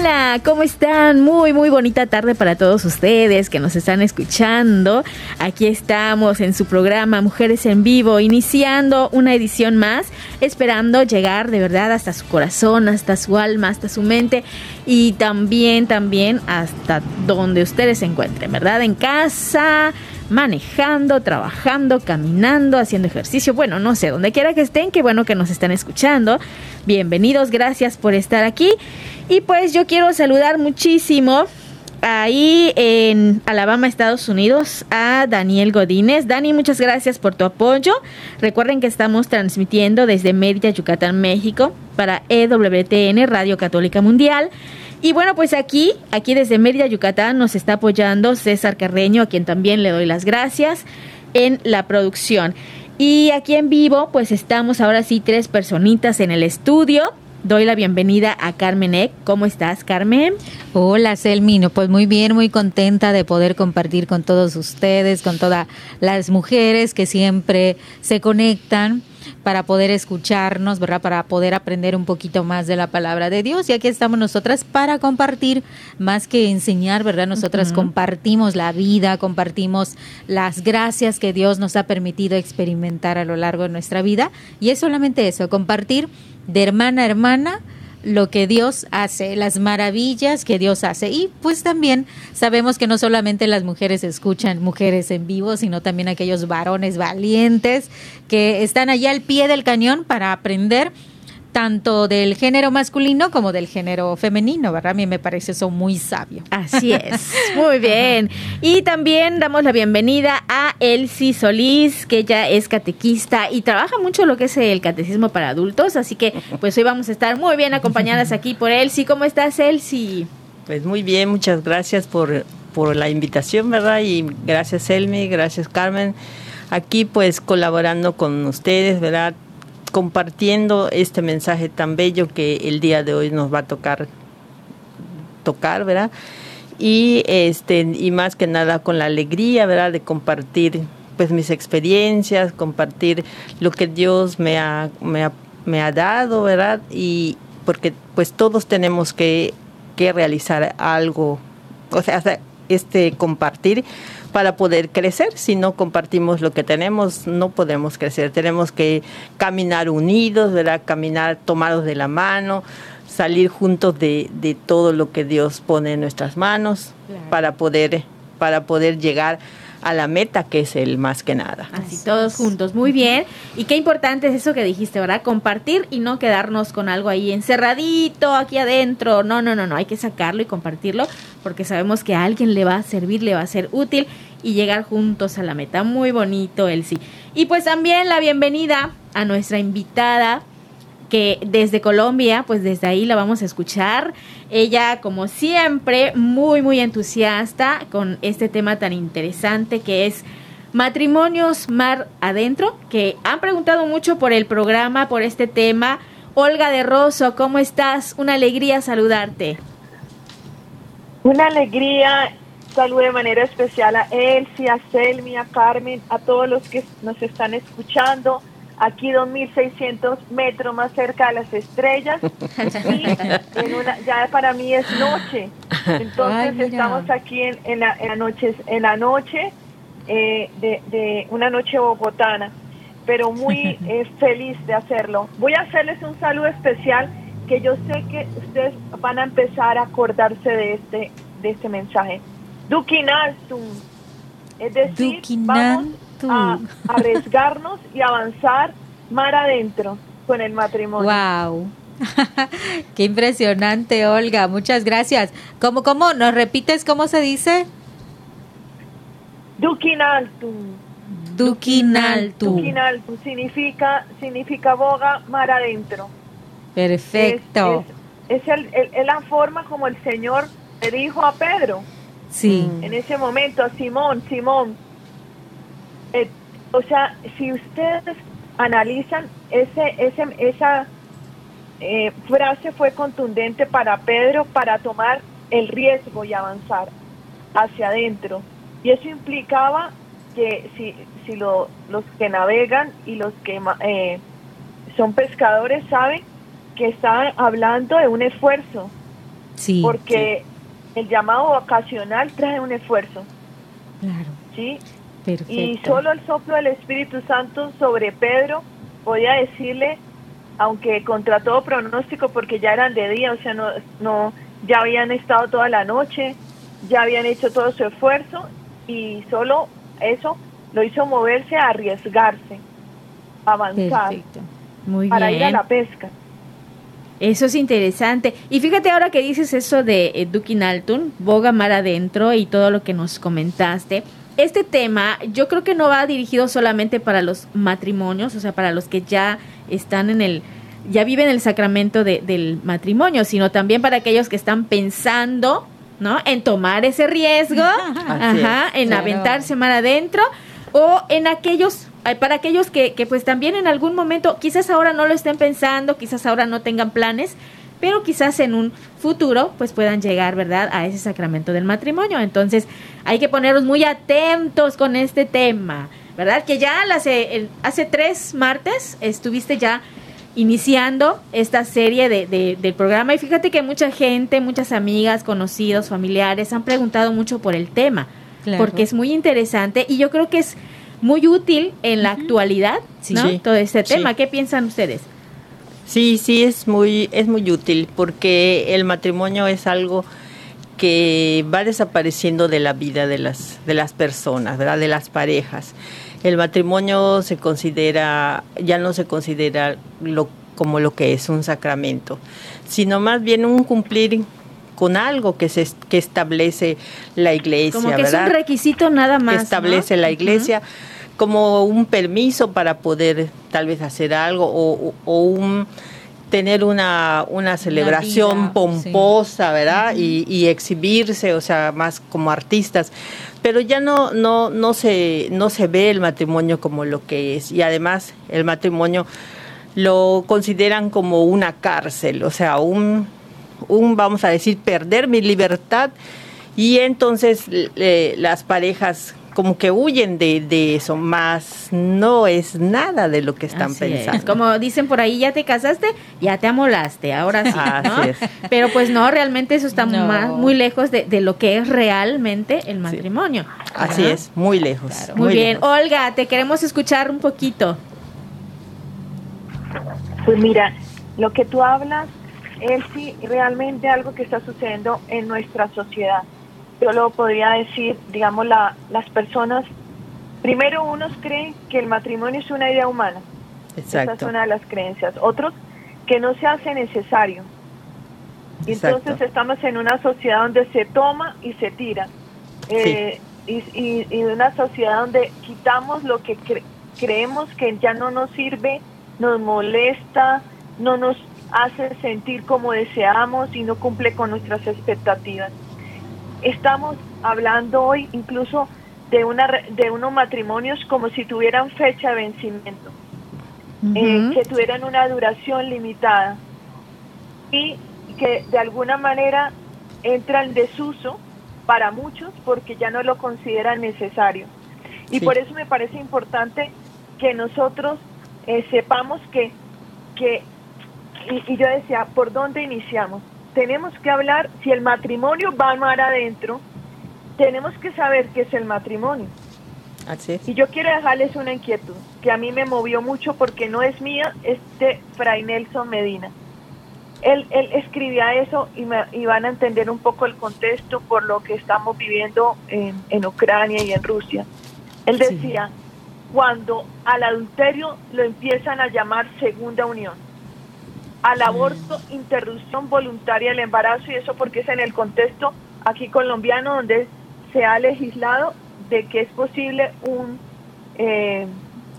Hola, ¿cómo están? Muy, muy bonita tarde para todos ustedes que nos están escuchando. Aquí estamos en su programa Mujeres en Vivo, iniciando una edición más, esperando llegar de verdad hasta su corazón, hasta su alma, hasta su mente y también, también hasta donde ustedes se encuentren, ¿verdad? En casa, manejando, trabajando, caminando, haciendo ejercicio, bueno, no sé, donde quiera que estén, qué bueno que nos están escuchando. Bienvenidos, gracias por estar aquí. Y pues yo quiero saludar muchísimo ahí en Alabama, Estados Unidos, a Daniel Godínez. Dani, muchas gracias por tu apoyo. Recuerden que estamos transmitiendo desde Mérida, Yucatán, México, para EWTN, Radio Católica Mundial. Y bueno, pues aquí, aquí desde Mérida, Yucatán, nos está apoyando César Carreño, a quien también le doy las gracias en la producción. Y aquí en vivo, pues estamos ahora sí tres personitas en el estudio. Doy la bienvenida a Carmen Eck. ¿Cómo estás, Carmen? Hola, Selmino. Pues muy bien, muy contenta de poder compartir con todos ustedes, con todas las mujeres que siempre se conectan para poder escucharnos, ¿verdad? Para poder aprender un poquito más de la palabra de Dios. Y aquí estamos nosotras para compartir, más que enseñar, ¿verdad? Nosotras uh -huh. compartimos la vida, compartimos las gracias que Dios nos ha permitido experimentar a lo largo de nuestra vida. Y es solamente eso, compartir de hermana a hermana lo que Dios hace, las maravillas que Dios hace. Y pues también sabemos que no solamente las mujeres escuchan mujeres en vivo, sino también aquellos varones valientes que están allá al pie del cañón para aprender tanto del género masculino como del género femenino, ¿verdad? A mí me parece eso muy sabio. Así es, muy bien. Y también damos la bienvenida a Elsie Solís, que ella es catequista y trabaja mucho lo que es el catecismo para adultos, así que pues hoy vamos a estar muy bien acompañadas aquí por Elsie. ¿Cómo estás, Elsie? Pues muy bien, muchas gracias por, por la invitación, ¿verdad? Y gracias, Elmi, gracias, Carmen. Aquí pues colaborando con ustedes, ¿verdad? Compartiendo este mensaje tan bello que el día de hoy nos va a tocar tocar, ¿verdad? Y este y más que nada con la alegría, ¿verdad? De compartir pues mis experiencias, compartir lo que Dios me ha, me ha, me ha dado, ¿verdad? Y porque pues todos tenemos que, que realizar algo, o sea, este compartir para poder crecer. Si no compartimos lo que tenemos, no podemos crecer. Tenemos que caminar unidos, ¿verdad? Caminar tomados de la mano, salir juntos de, de todo lo que Dios pone en nuestras manos claro. para, poder, para poder llegar a la meta que es el más que nada. Así todos juntos, muy bien. Y qué importante es eso que dijiste, ¿verdad? Compartir y no quedarnos con algo ahí encerradito, aquí adentro. No, no, no, no, hay que sacarlo y compartirlo porque sabemos que a alguien le va a servir, le va a ser útil y llegar juntos a la meta. Muy bonito, Elsie. Y pues también la bienvenida a nuestra invitada que desde Colombia, pues desde ahí la vamos a escuchar. Ella, como siempre, muy, muy entusiasta con este tema tan interesante que es matrimonios mar adentro, que han preguntado mucho por el programa, por este tema. Olga de Rosso, ¿cómo estás? Una alegría saludarte. Una alegría, saludo de manera especial a Elsie, a Selmi, a Carmen, a todos los que nos están escuchando aquí 2.600 metros más cerca de las estrellas. Y en una, ya para mí es noche. Entonces Ay, estamos aquí en, en, la, en, la, noche, en la noche eh, de, de, una noche bogotana. pero muy eh, feliz de hacerlo. Voy a hacerles un saludo especial que yo sé que ustedes van a empezar a acordarse de este, de este mensaje. Dukinaltum. Es decir, vamos a arriesgarnos y avanzar mar adentro con el matrimonio. Wow. Qué impresionante, Olga. Muchas gracias. ¿Cómo, cómo? ¿Nos repites cómo se dice? Dukinaltum. Dukinaltum. Dukinaltum significa, significa boga mar adentro. Perfecto. Es, es, la forma como el Señor le dijo a Pedro. Sí. En ese momento a Simón, Simón. Eh, o sea, si ustedes analizan ese, ese, esa eh, frase fue contundente para Pedro para tomar el riesgo y avanzar hacia adentro. Y eso implicaba que si, si lo, los que navegan y los que eh, son pescadores saben que están hablando de un esfuerzo. Sí. Porque el llamado ocasional trae un esfuerzo. Claro. ¿Sí? Perfecto. Y solo el soplo del Espíritu Santo sobre Pedro podía decirle, aunque contra todo pronóstico, porque ya eran de día, o sea, no, no, ya habían estado toda la noche, ya habían hecho todo su esfuerzo y solo eso lo hizo moverse a arriesgarse, avanzar, Muy para ir a la pesca. Eso es interesante. Y fíjate ahora que dices eso de eh, Dukinaltun, boga mar adentro y todo lo que nos comentaste este tema yo creo que no va dirigido solamente para los matrimonios, o sea, para los que ya están en el, ya viven el sacramento del matrimonio, sino también para aquellos que están pensando, ¿no? En tomar ese riesgo, ajá, en aventarse mar adentro, o en aquellos, para aquellos que, que pues también en algún momento, quizás ahora no lo estén pensando, quizás ahora no tengan planes, pero quizás en un futuro pues puedan llegar, ¿verdad?, a ese sacramento del matrimonio. Entonces hay que ponernos muy atentos con este tema, ¿verdad? Que ya hace, hace tres martes estuviste ya iniciando esta serie de, del programa y fíjate que mucha gente, muchas amigas, conocidos, familiares han preguntado mucho por el tema, porque es muy interesante y yo creo que es muy útil en la actualidad, ¿no? Todo este tema. ¿Qué piensan ustedes? Sí, sí, es muy, es muy útil porque el matrimonio es algo que va desapareciendo de la vida de las, de las personas, ¿verdad? de las parejas. El matrimonio se considera, ya no se considera lo, como lo que es un sacramento, sino más bien un cumplir con algo que se que establece la iglesia, como que es un requisito nada más, que establece la iglesia como un permiso para poder tal vez hacer algo o, un tener una, una celebración pomposa, ¿verdad? y, exhibirse, o sea, más como artistas. Pero ya no, no, no, se, no se ve el matrimonio como lo que es. Y además el matrimonio lo consideran como una cárcel, o sea, un, un vamos a decir, perder mi libertad. Y entonces las parejas como que huyen de, eso, más no es nada de lo que están pensando. Como dicen por ahí, ya te casaste, ya te amolaste, ahora sí, ¿no? Pero pues no, realmente eso está muy lejos de, lo que es realmente el matrimonio. Así es, muy lejos. Muy, bien, Olga, te queremos escuchar un poquito. Pues mira, lo que tú hablas es sí realmente algo que está sucediendo en nuestra sociedad yo lo podría decir, digamos, la, las personas, primero unos creen que el matrimonio es una idea humana. Esa es una de las creencias. Otros que no se hace necesario. Entonces estamos en una sociedad donde se toma y se tira. Eh, y, y, una sociedad donde quitamos lo que creemos que ya no nos sirve, nos molesta, no nos hace sentir como deseamos y no cumple con nuestras expectativas. Estamos hablando hoy incluso de, una, de unos matrimonios como si tuvieran fecha de vencimiento, eh, que tuvieran una duración limitada y que de alguna manera entra en desuso para muchos porque ya no lo consideran necesario. Y por eso me parece importante que nosotros eh, sepamos que, que y, y, yo decía, ¿por dónde iniciamos? tenemos que hablar, si el matrimonio va mar adentro, tenemos que saber qué es el matrimonio. Y yo quiero dejarles una inquietud que a mí me movió mucho porque no es mía, es de Fray Nelson Medina. Él, él escribía eso y, me, y van a entender un poco el contexto por lo que estamos viviendo en, en Ucrania y en Rusia. Él decía, cuando al adulterio lo empiezan a llamar segunda unión, al aborto, interrupción voluntaria del embarazo, y eso porque es en el contexto aquí colombiano donde se ha legislado de que es posible un eh,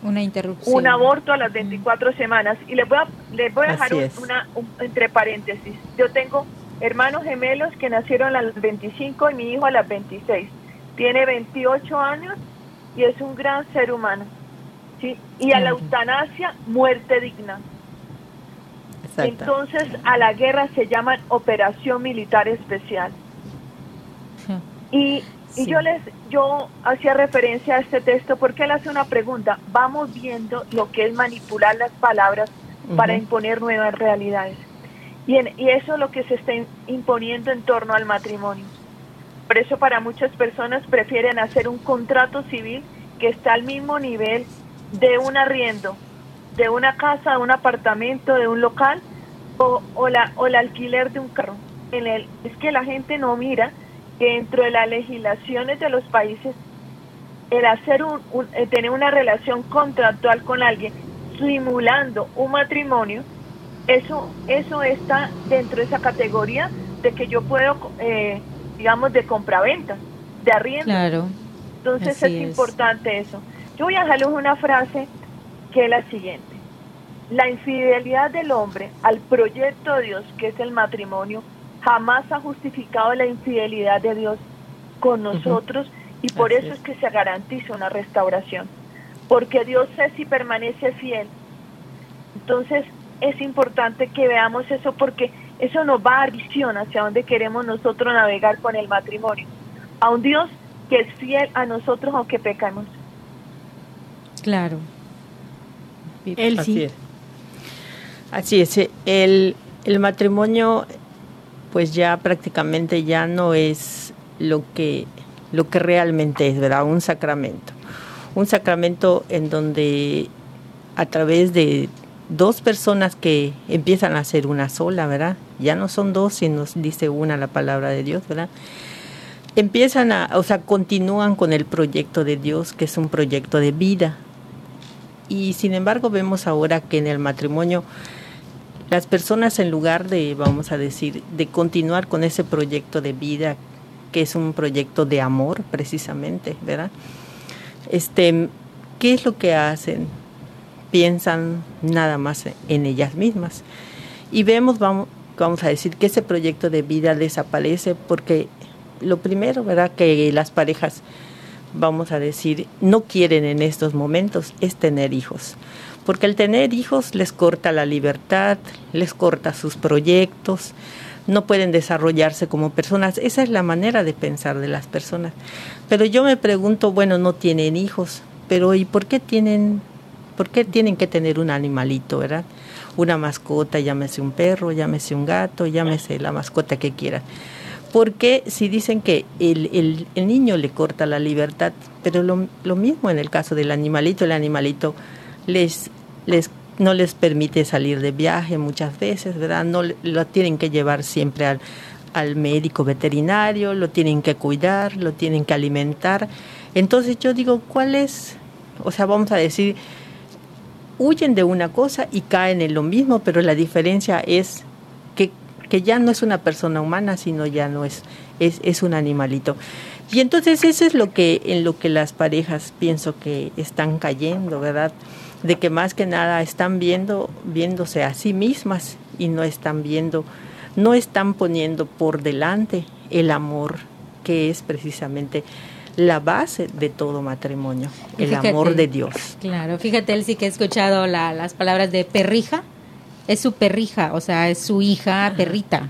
una interrupción. un aborto a las 24 semanas. Y les voy a les voy a dejar una entre paréntesis. Yo tengo hermanos gemelos que nacieron a las 25 y mi hijo a las 26 tiene 28 años y es un gran ser humano sí y a la eutanasia muerte digna entonces a la guerra se llama operación militar especial y y yo les, yo hacía referencia a este texto porque él hace una pregunta. Vamos viendo lo que es manipular las palabras para imponer nuevas realidades. Y, y eso es lo que se está imponiendo en torno al matrimonio. Por eso para muchas personas prefieren hacer un contrato civil que está al mismo nivel de un arriendo, de una casa, de un apartamento, de un local o, o, la, o el alquiler de un carro. En el, es que la gente no mira dentro de las legislaciones de los países, el hacer un, eh, tener una relación contractual con alguien simulando un matrimonio, eso, eso está dentro de esa categoría de que yo puedo, eh, digamos, de compraventa, de arriendo. Claro. Entonces es, importante eso. Yo voy a dejarles una frase que es la siguiente. La infidelidad del hombre al proyecto de Dios, que es el matrimonio, jamás ha justificado la infidelidad de Dios con nosotros y por eso es. que se garantiza una restauración, porque Dios es y permanece fiel. Entonces es importante que veamos eso porque eso nos va a dar visión hacia dónde queremos nosotros navegar con el matrimonio, a un Dios que es fiel a nosotros aunque pecamos. Claro. Él sí. Así es. El, el matrimonio pues ya prácticamente ya no es lo que, lo que realmente es, ¿verdad? Un sacramento. Un sacramento en donde a través de dos personas que empiezan a ser una sola, ¿verdad? Ya no son dos, sino dice una la palabra de Dios, ¿verdad? Empiezan a, o sea, continúan con el proyecto de Dios, que es un proyecto de vida. Y sin embargo vemos ahora que en el matrimonio las personas en lugar de, vamos a decir, de continuar con ese proyecto de vida, que es un proyecto de amor precisamente, ¿verdad? Este, ¿qué es lo que hacen? Piensan nada más en ellas mismas. Y vemos, vamos, vamos a decir, que ese proyecto de vida desaparece porque lo primero, ¿verdad? Que las parejas, vamos a decir, no quieren en estos momentos es tener hijos porque el tener hijos les corta la libertad, les corta sus proyectos, no pueden desarrollarse como personas. Esa es la manera de pensar de las personas. Pero yo me pregunto, bueno, no tienen hijos, pero ¿y por qué tienen, por qué tienen que tener un animalito, verdad? Una mascota, llámese un perro, llámese un gato, llámese la mascota que quieran. Porque si dicen que el, el, niño le corta la libertad, pero lo, mismo en el caso del animalito, el animalito les, les no les permite salir de viaje muchas veces, ¿verdad? No lo tienen que llevar siempre al, al médico veterinario, lo tienen que cuidar, lo tienen que alimentar. Entonces yo digo, ¿cuál es? O sea, vamos a decir, huyen de una cosa y caen en lo mismo, pero la diferencia es que, ya no es una persona humana, sino ya no es, es, es un animalito. Y entonces eso es lo que, en lo que las parejas pienso que están cayendo, ¿verdad? de que más que nada están viendo, viéndose a sí mismas y no están viendo, no están poniendo por delante el amor que es precisamente la base de todo matrimonio, el amor de Dios. Claro, fíjate, sí que ha escuchado las palabras de perrija, es su perrija, o sea, es su hija perrita.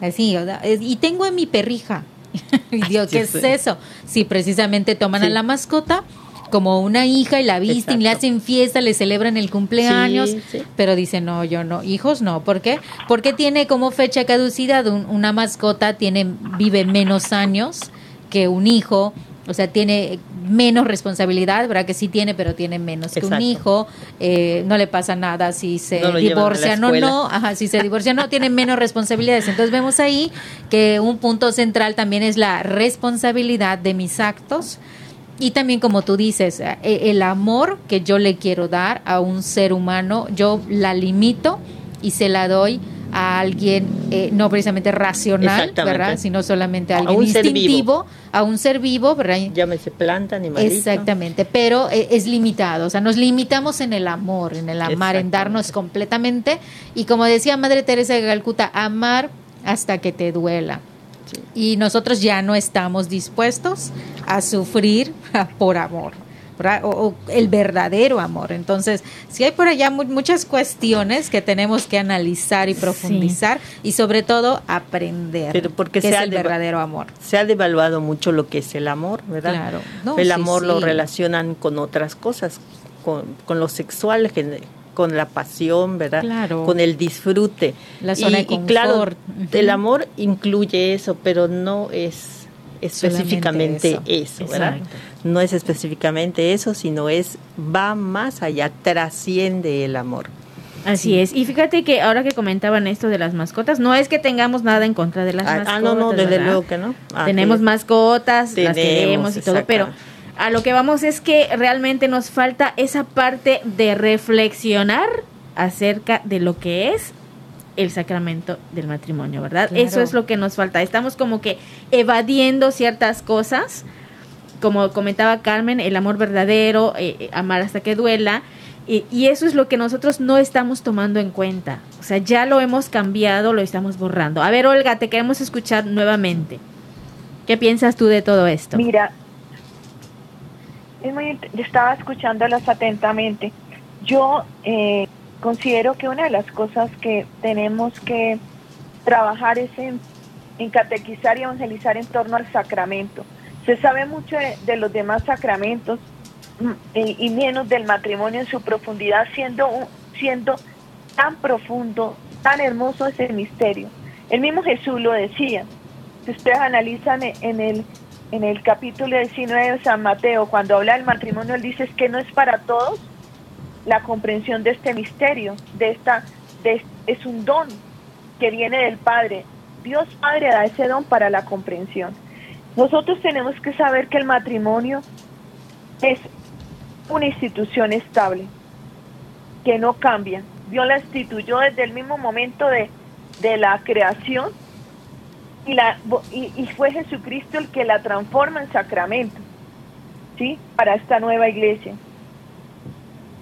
Así, y tengo a mi perrija. Dios, ¿qué es eso? Si precisamente toman a la mascota como una hija y la visten, y le hacen fiesta, le celebran el cumpleaños, pero dice no, yo no, hijos no, ¿por qué? Porque tiene como fecha caducidad una mascota tiene vive menos años que un hijo o sea, tiene menos responsabilidad, ¿verdad? Que sí tiene, pero tiene menos que un hijo. Eh, no le pasa nada si se divorcia, no, no. Ajá, si se divorcia, no, tiene menos responsabilidades. Entonces vemos ahí que un punto central también es la responsabilidad de mis actos. Y también, como tú dices, eh, el amor que yo le quiero dar a un ser humano, yo la limito y se la doy a alguien eh, no precisamente racional, ¿verdad? Sino solamente a alguien instintivo, a un ser vivo, ¿verdad? Llámese planta, animalito. Exactamente, pero eh, es limitado, o sea, nos limitamos en el amor, en el amar, en darnos completamente y como decía Madre Teresa de Calcuta, amar hasta que te duela. Y nosotros ya no estamos dispuestos a sufrir por amor o, el verdadero amor. Entonces, si hay por allá muchas cuestiones que tenemos que analizar y profundizar y sobre todo aprender Pero porque qué es el verdadero amor. Se ha devaluado mucho lo que es el amor, ¿verdad? Claro. el amor lo relacionan con otras cosas, con, con lo sexual, con la pasión, ¿verdad? Claro. Con el disfrute. La zona y, claro, el amor incluye eso, pero no es específicamente eso, ¿verdad? No es específicamente eso, sino es va más allá, trasciende el amor. Así es. Y fíjate que ahora que comentaban esto de las mascotas, no es que tengamos nada en contra de las mascotas. Ah, no, no, desde luego que no. Ah, Tenemos mascotas, las queremos y todo, pero a lo que vamos es que realmente nos falta esa parte de reflexionar acerca de lo que es el sacramento del matrimonio, ¿verdad? Eso es lo que nos falta. Estamos como que evadiendo ciertas cosas, como comentaba Carmen, el amor verdadero, eh, eh, amar hasta que duela, y, y, eso es lo que nosotros no estamos tomando en cuenta. O sea, ya lo hemos cambiado, lo estamos borrando. A ver, Olga, te queremos escuchar nuevamente. ¿Qué piensas tú de todo esto? Mira, es muy, estaba escuchándolas atentamente. Yo eh, considero que una de las cosas que tenemos que trabajar es en, catequizar y evangelizar en torno al sacramento. Se sabe mucho de, los demás sacramentos mm, y, menos del matrimonio en su profundidad, siendo, siendo tan profundo, tan hermoso ese misterio. El mismo Jesús lo decía. Si ustedes analizan en el, en el capítulo 19 de San Mateo, cuando habla del matrimonio, él dice que no es para todos, la comprensión de este misterio, de esta, es un don que viene del Padre. Dios Padre da ese don para la comprensión. Nosotros tenemos que saber que el matrimonio es una institución estable, que no cambia. Dios la instituyó desde el mismo momento de, de la creación y, la, y, fue Jesucristo el que la transforma en sacramento, ¿sí? Para esta nueva iglesia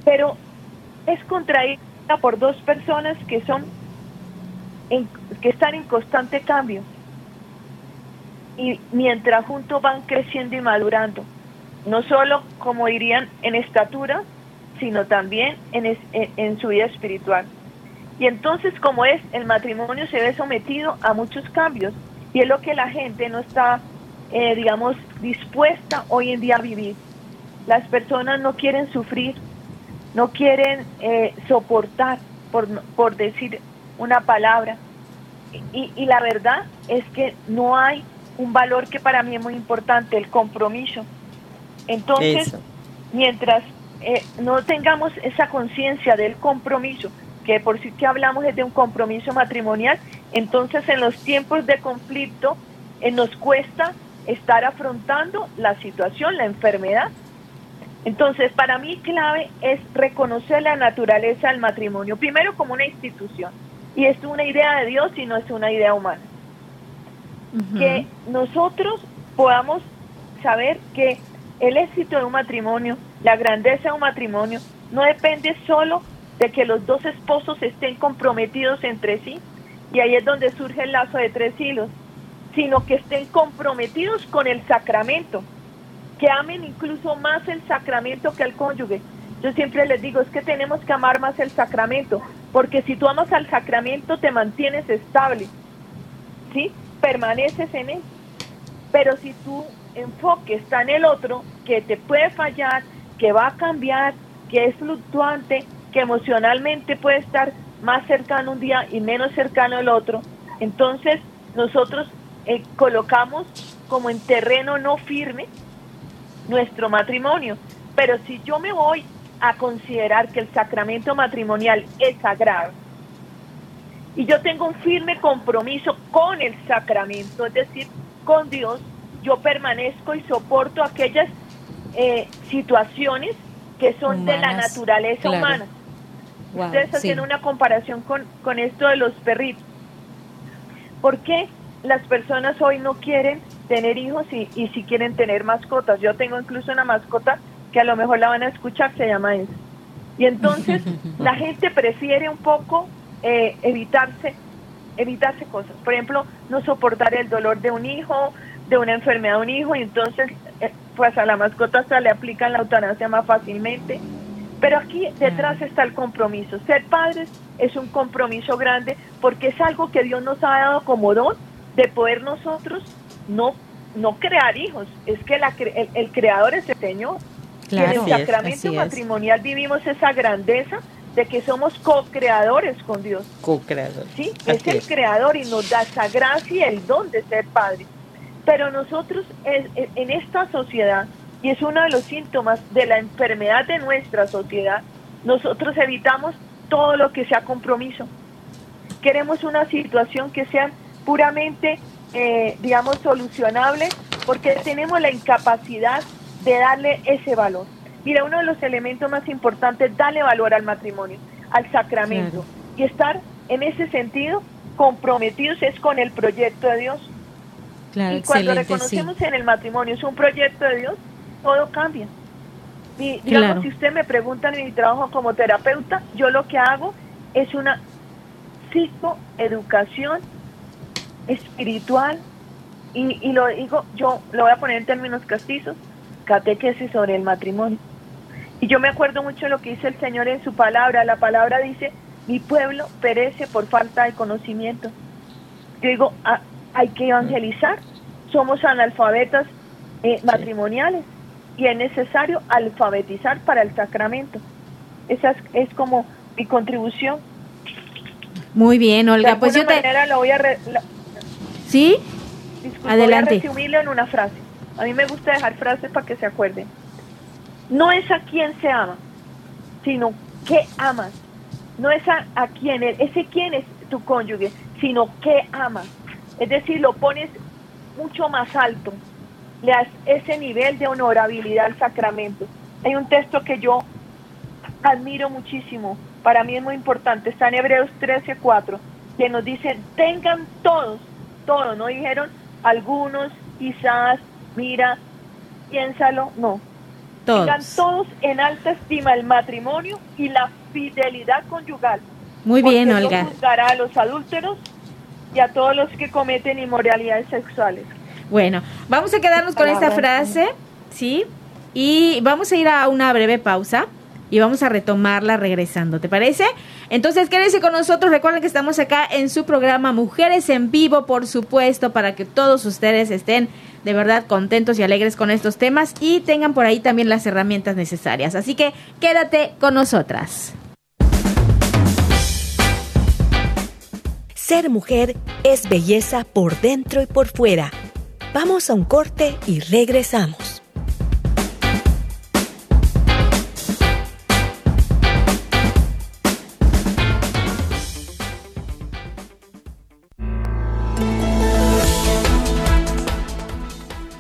pero es contraída por dos personas que son que están en constante cambio y mientras juntos van creciendo y madurando, no solo como dirían en estatura, sino también en, en, su vida espiritual. Y entonces como es, el matrimonio se ve sometido a muchos cambios y es lo que la gente no está, eh, digamos, dispuesta hoy en día a vivir. Las personas no quieren sufrir, no quieren eh, soportar, por, por decir una palabra. Y, la verdad es que no hay un valor que para mí es muy importante, el compromiso. Entonces, mientras eh, no tengamos esa conciencia del compromiso, que por sí que hablamos es de un compromiso matrimonial, entonces en los tiempos de conflicto eh, nos cuesta estar afrontando la situación, la enfermedad, entonces, para mí clave es reconocer la naturaleza del matrimonio, primero como una institución, y es una idea de Dios y no es una idea humana. Que nosotros podamos saber que el éxito de un matrimonio, la grandeza de un matrimonio, no depende solo de que los dos esposos estén comprometidos entre sí, y ahí es donde surge el lazo de tres hilos, sino que estén comprometidos con el sacramento, que amen incluso más el sacramento que el cónyuge. Yo siempre les digo, es que tenemos que amar más el sacramento, porque si tú amas al sacramento te mantienes estable, ¿sí? Permaneces en él. Pero si tu enfoque está en el otro, que te puede fallar, que va a cambiar, que es fluctuante, que emocionalmente puede estar más cercano un día y menos cercano el otro, entonces nosotros eh, colocamos como en terreno no firme nuestro matrimonio. Pero si yo me voy a considerar que el sacramento matrimonial es sagrado y yo tengo un firme compromiso con el sacramento, es decir, con Dios, yo permanezco y soporto aquellas eh, situaciones que son de la naturaleza humana. Ustedes hacen una comparación con, con esto de los perritos. ¿Por qué las personas hoy no quieren tener hijos y, y si quieren tener mascotas? Yo tengo incluso una mascota que a lo mejor la van a escuchar, se llama eso. Y entonces la gente prefiere un poco eh, evitarse, evitarse cosas. Por ejemplo, no soportar el dolor de un hijo, de una enfermedad de un hijo, y entonces eh, pues a la mascota se le aplican la eutanasia más fácilmente. Pero aquí detrás está el compromiso. Ser padres es un compromiso grande porque es algo que Dios nos ha dado como don de poder nosotros no, no crear hijos. Es que la, el, el creador es el Señor en el sacramento matrimonial vivimos esa grandeza de que somos co-creadores con Dios. Co-creadores. Sí, es el creador y nos da esa gracia y el don de ser padre. Pero nosotros en esta sociedad, y es uno de los síntomas de la enfermedad de nuestra sociedad, nosotros evitamos todo lo que sea compromiso. Queremos una situación que sea puramente, eh, digamos, solucionable, porque tenemos la incapacidad de darle ese valor. Mira, uno de los elementos más importantes es darle valor al matrimonio, al sacramento, y estar en ese sentido comprometidos es con el proyecto de Dios. y cuando reconocemos en el matrimonio es un proyecto de Dios, todo cambia. Y, digamos, si usted me pregunta en mi trabajo como terapeuta, yo lo que hago es una psicoeducación espiritual y, y lo digo, yo lo voy a poner en términos castizos, catequesis sobre el matrimonio. Y yo me acuerdo mucho de lo que dice el Señor en su palabra. La palabra dice, mi pueblo perece por falta de conocimiento. Yo digo, ah, hay que evangelizar. Somos analfabetas eh, matrimoniales y es necesario alfabetizar para el sacramento. Esa es, como mi contribución. Muy bien, Olga. pues yo te... Lo voy a ¿Sí? Adelante. Voy a resumirlo en una frase. A mí me gusta dejar frases para que se acuerden. No es a quien se ama, sino que amas. No es a, a quién es, ese quién es tu cónyuge, sino que amas. Es decir, lo pones mucho más alto, le das ese nivel de honorabilidad al sacramento. Hay un texto que yo admiro muchísimo, para mí es muy importante, está en Hebreos 13:4, que nos dice, tengan todos, todos, no dijeron algunos, quizás, mira, piénsalo, no. Todos. todos en alta estima el matrimonio y la fidelidad conyugal. Muy bien, Olga. juzgará a los adúlteros y a todos los que cometen inmoralidades sexuales. Bueno, vamos a quedarnos con esta frase, ¿sí? Y vamos a ir a una breve pausa y vamos a retomarla regresando, ¿te parece? Entonces, quédense con nosotros. Recuerden que estamos acá en su programa Mujeres en Vivo, por supuesto, para que todos ustedes estén de verdad contentos y alegres con estos temas y tengan por ahí también las herramientas necesarias. Así que quédate con nosotras. Ser mujer es belleza por dentro y por fuera. Vamos a un corte y regresamos.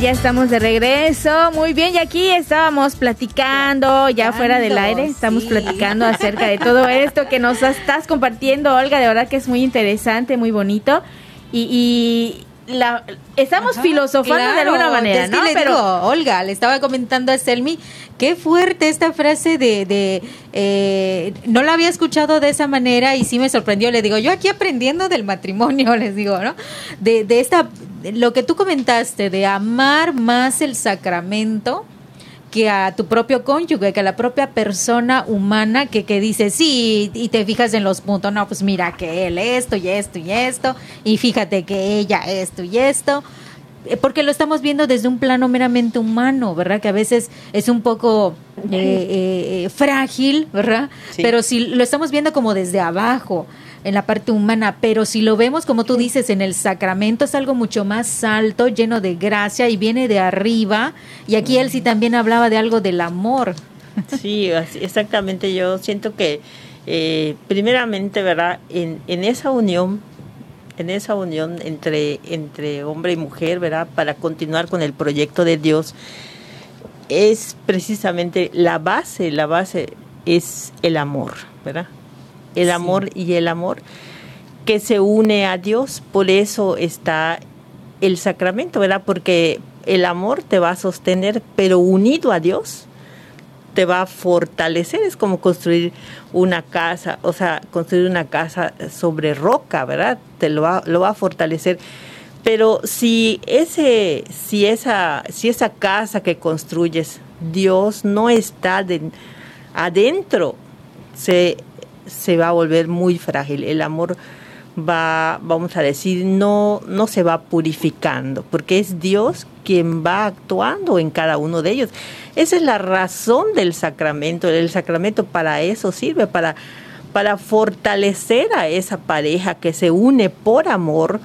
Ya estamos de regreso. Muy bien, y aquí estábamos platicando, ya fuera del aire, estamos platicando acerca de todo esto que nos estás compartiendo, Olga. De verdad que es muy interesante, muy bonito. y, la, estamos filosofando de alguna manera, ¿no? Pero Olga, le estaba comentando a Selmi, qué fuerte esta frase de, de eh, no la había escuchado de esa manera y sí me sorprendió. Le digo, yo aquí aprendiendo del matrimonio, les digo, ¿no? De, de esta, lo que tú comentaste, de amar más el sacramento que a tu propio cónyuge, que a la propia persona humana que, que dice, sí, y te fijas en los puntos, no, pues mira que él esto y esto y esto, y fíjate que ella esto y esto, eh, porque lo estamos viendo desde un plano meramente humano, ¿verdad? Que a veces es un poco eh, eh, frágil, ¿verdad? Pero si lo estamos viendo como desde abajo, en la parte humana, pero si lo vemos como tú dices en el sacramento es algo mucho más alto, lleno de gracia y viene de arriba. Y aquí él sí también hablaba de algo del amor. Sí, exactamente. Yo siento que eh, primeramente, ¿verdad? En, en esa unión, en esa unión entre, entre hombre y mujer, ¿verdad? Para continuar con el proyecto de Dios, es precisamente la base, la base es el amor, ¿verdad? El amor y el amor que se une a Dios. Por eso está el sacramento, ¿verdad? Porque el amor te va a sostener, pero unido a Dios te va a fortalecer. Es como construir una casa, o sea, construir una casa sobre roca, ¿verdad? Te lo va, lo va a fortalecer. Pero si ese, si esa, si esa casa que construyes, Dios no está adentro, se se va a volver muy frágil. El amor va, vamos a decir, no, no se va purificando, porque es Dios quien va actuando en cada uno de ellos. Esa es la razón del sacramento. El sacramento para eso sirve, para, para fortalecer a esa pareja que se une por amor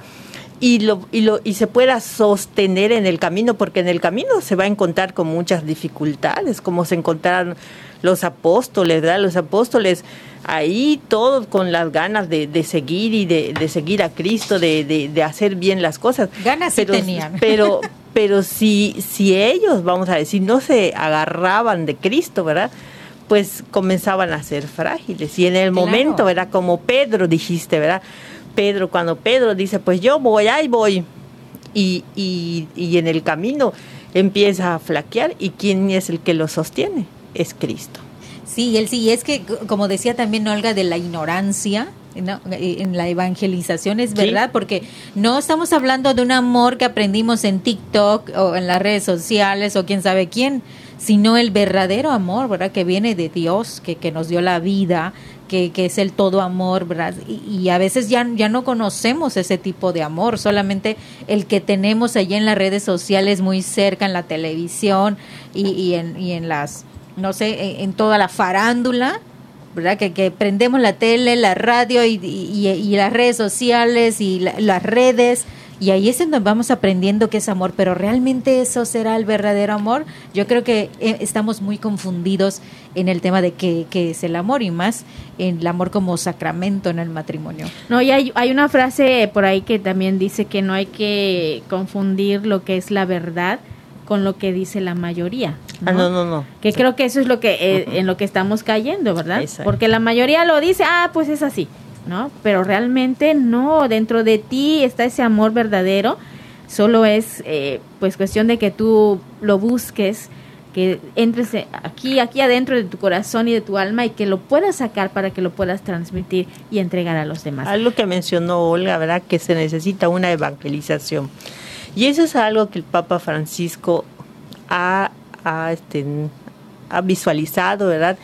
y, lo, y, lo, y se pueda sostener en el camino, porque en el camino se va a encontrar con muchas dificultades, como se encontraron los apóstoles, ¿verdad? Los apóstoles ahí todos con las ganas de, de seguir y de, de, seguir a Cristo, de, de, hacer bien las cosas. Ganas pero, tenían. Pero, pero si, si ellos, vamos a decir, no se agarraban de Cristo, ¿verdad? Pues comenzaban a ser frágiles. Y en el momento, ¿verdad? Como Pedro dijiste, ¿verdad? Pedro, cuando Pedro dice, pues yo voy, ahí voy. Y, y, y en el camino empieza a flaquear. ¿Y quién es el que lo sostiene? Es Cristo. Sí, él sí, es que como decía también Olga de la ignorancia, en la evangelización es verdad, porque no estamos hablando de un amor que aprendimos en TikTok o en las redes sociales o quién sabe quién, sino el verdadero amor, ¿verdad? Que viene de Dios, que, que nos dio la vida, que, que es el todo amor, ¿verdad? Y, a veces ya, ya no conocemos ese tipo de amor, solamente el que tenemos allí en las redes sociales muy cerca, en la televisión y, en, y en las no sé, en, toda la farándula, ¿verdad? Que, que, prendemos la tele, la radio y, y, las redes sociales y las redes. Y ahí es donde vamos aprendiendo qué es amor, pero realmente eso será el verdadero amor. Yo creo que eh, estamos muy confundidos en el tema de qué, qué es el amor y más en el amor como sacramento en el matrimonio. No, y hay, hay una frase por ahí que también dice que no hay que confundir lo que es la verdad con lo que dice la mayoría. ¿no? Ah, no, no, no. Que creo que eso es lo que eh, en lo que estamos cayendo, ¿verdad? Porque la mayoría lo dice, ah, pues es así, ¿no? Pero realmente no, dentro de ti está ese amor verdadero, solo es eh, pues cuestión de que tú lo busques, que entres aquí, aquí adentro de tu corazón y de tu alma y que lo puedas sacar para que lo puedas transmitir y entregar a los demás. Algo que mencionó Olga, ¿verdad? Que se necesita una evangelización. Y eso es algo que el Papa Francisco ha, este, ha visualizado, ¿verdad?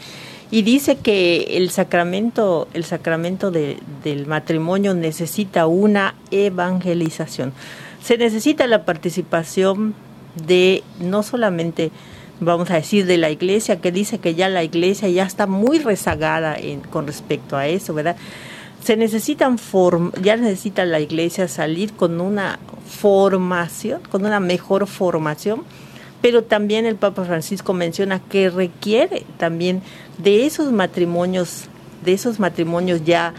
Y dice que el sacramento, el sacramento del matrimonio necesita una evangelización. Se necesita la participación de no solamente vamos a decir, de la iglesia, que dice que ya la iglesia ya está muy rezagada en, con respecto a eso, ¿verdad? se necesitan ya necesita la iglesia salir con una formación, con una mejor formación, pero también el Papa Francisco menciona que requiere también de esos matrimonios, de esos matrimonios ya,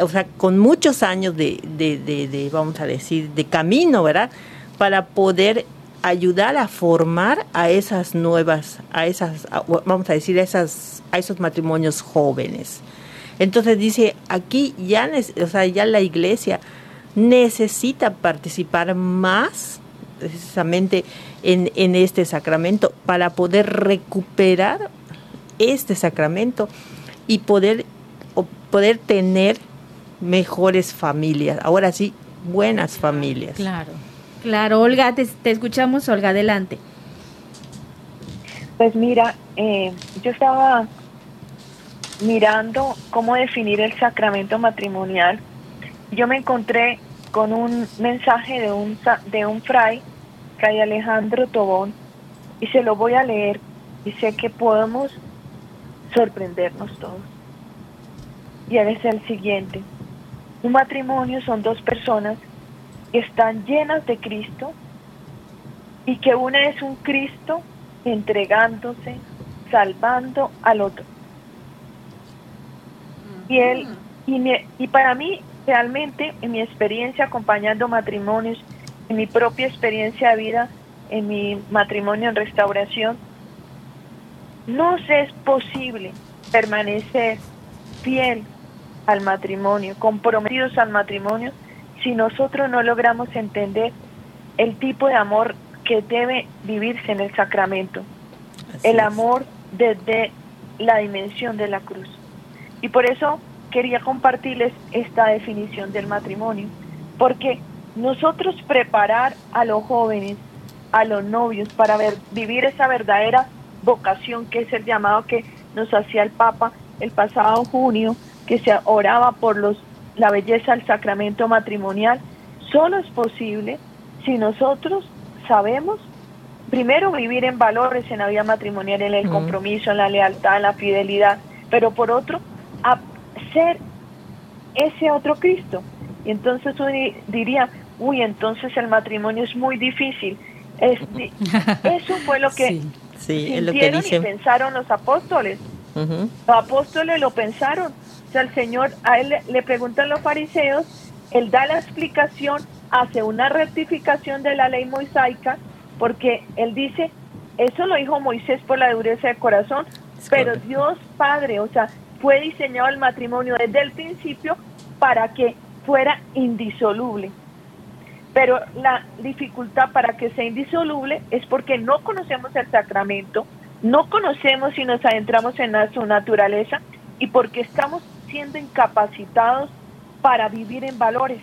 o sea, con muchos años de, de, de, vamos a decir, de camino, ¿verdad? para poder ayudar a formar a esas nuevas, a esas, vamos a decir, a, esas, a esos matrimonios jóvenes. Entonces dice, aquí ya, o sea, ya la iglesia necesita participar más precisamente en, en este sacramento para poder recuperar este sacramento y poder, poder tener mejores familias. Ahora sí, buenas familias. Claro, claro. Olga, te, escuchamos. Olga, adelante. Pues mira, eh, yo estaba mirando cómo definir el sacramento matrimonial. Yo me encontré con un mensaje de un, de un fray, Alejandro Tobón, y se lo voy a leer. Y sé que podemos sorprendernos todos. Y él es el siguiente. Un matrimonio son dos personas que están llenas de Cristo y que una es un Cristo entregándose, salvando al otro. Y él y, y para mí realmente en mi experiencia acompañando matrimonios, en mi propia experiencia de vida, en mi matrimonio en restauración, no es posible permanecer fiel al matrimonio, comprometidos al matrimonio, si nosotros no logramos entender el tipo de amor que debe vivirse en el sacramento. el amor desde la dimensión de la cruz. Y por eso quería compartirles esta definición del matrimonio, porque nosotros preparar a los jóvenes, a los novios, para ver, vivir esa verdadera vocación que es el llamado que nos hacía el Papa el pasado junio, que se oraba por los, la belleza del sacramento matrimonial, solo es posible si nosotros sabemos primero vivir en valores en la vida matrimonial, en el compromiso, en la lealtad, en la fidelidad, pero por otro, a ser ese otro Cristo. Y entonces uno diría, uy, entonces el matrimonio es muy difícil. eso fue lo que Sí, es lo que dicen. y pensaron los apóstoles. Los apóstoles lo pensaron. O sea, el Señor, a él le, preguntan los fariseos, él da la explicación, hace una rectificación de la ley mosaica, porque él dice, eso lo dijo Moisés por la dureza de corazón, pero Dios Padre, o sea, fue diseñado el matrimonio desde el principio para que fuera indisoluble. Pero la dificultad para que sea indisoluble es porque no conocemos el sacramento, no conocemos y nos adentramos en su naturaleza y porque estamos siendo incapacitados para vivir en valores.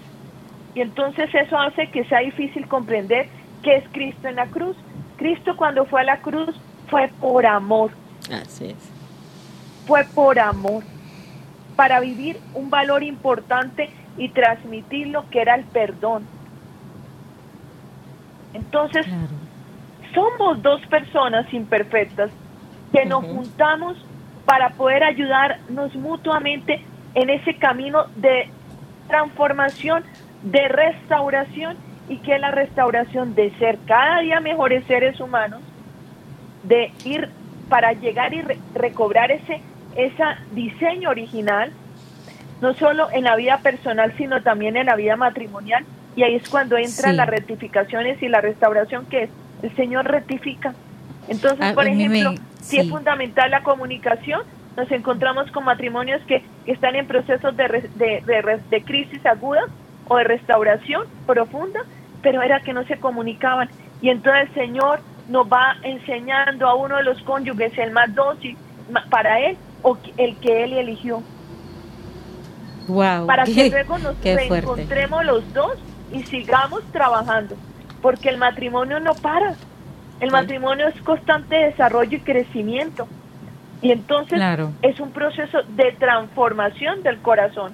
Y entonces eso hace que sea difícil comprender qué es Cristo en la cruz. Cristo cuando fue a la cruz fue por amor. Así es. Fue por amor. Para vivir un valor importante y transmitir lo que era el perdón entonces, somos dos personas imperfectas que nos juntamos para poder ayudarnos mutuamente en ese camino de transformación, de restauración y que la restauración de ser cada día mejores seres humanos, de ir para llegar y recobrar ese ese diseño original, no solo en la vida personal, sino también en la vida matrimonial y ahí es cuando entran las rectificaciones y la restauración que el Señor rectifica. Entonces, ah, por ejemplo, si es fundamental la comunicación, nos encontramos con matrimonios que, están en procesos de, de, de, crisis aguda o de restauración profunda, pero era que no se comunicaban. Y entonces el Señor nos va enseñando a uno de los cónyuges el más dócil para él o el que él eligió. Wow, para que luego nos reencontremos los dos y sigamos trabajando, porque el matrimonio no para. El matrimonio es constante desarrollo y crecimiento. Y entonces es un proceso de transformación del corazón.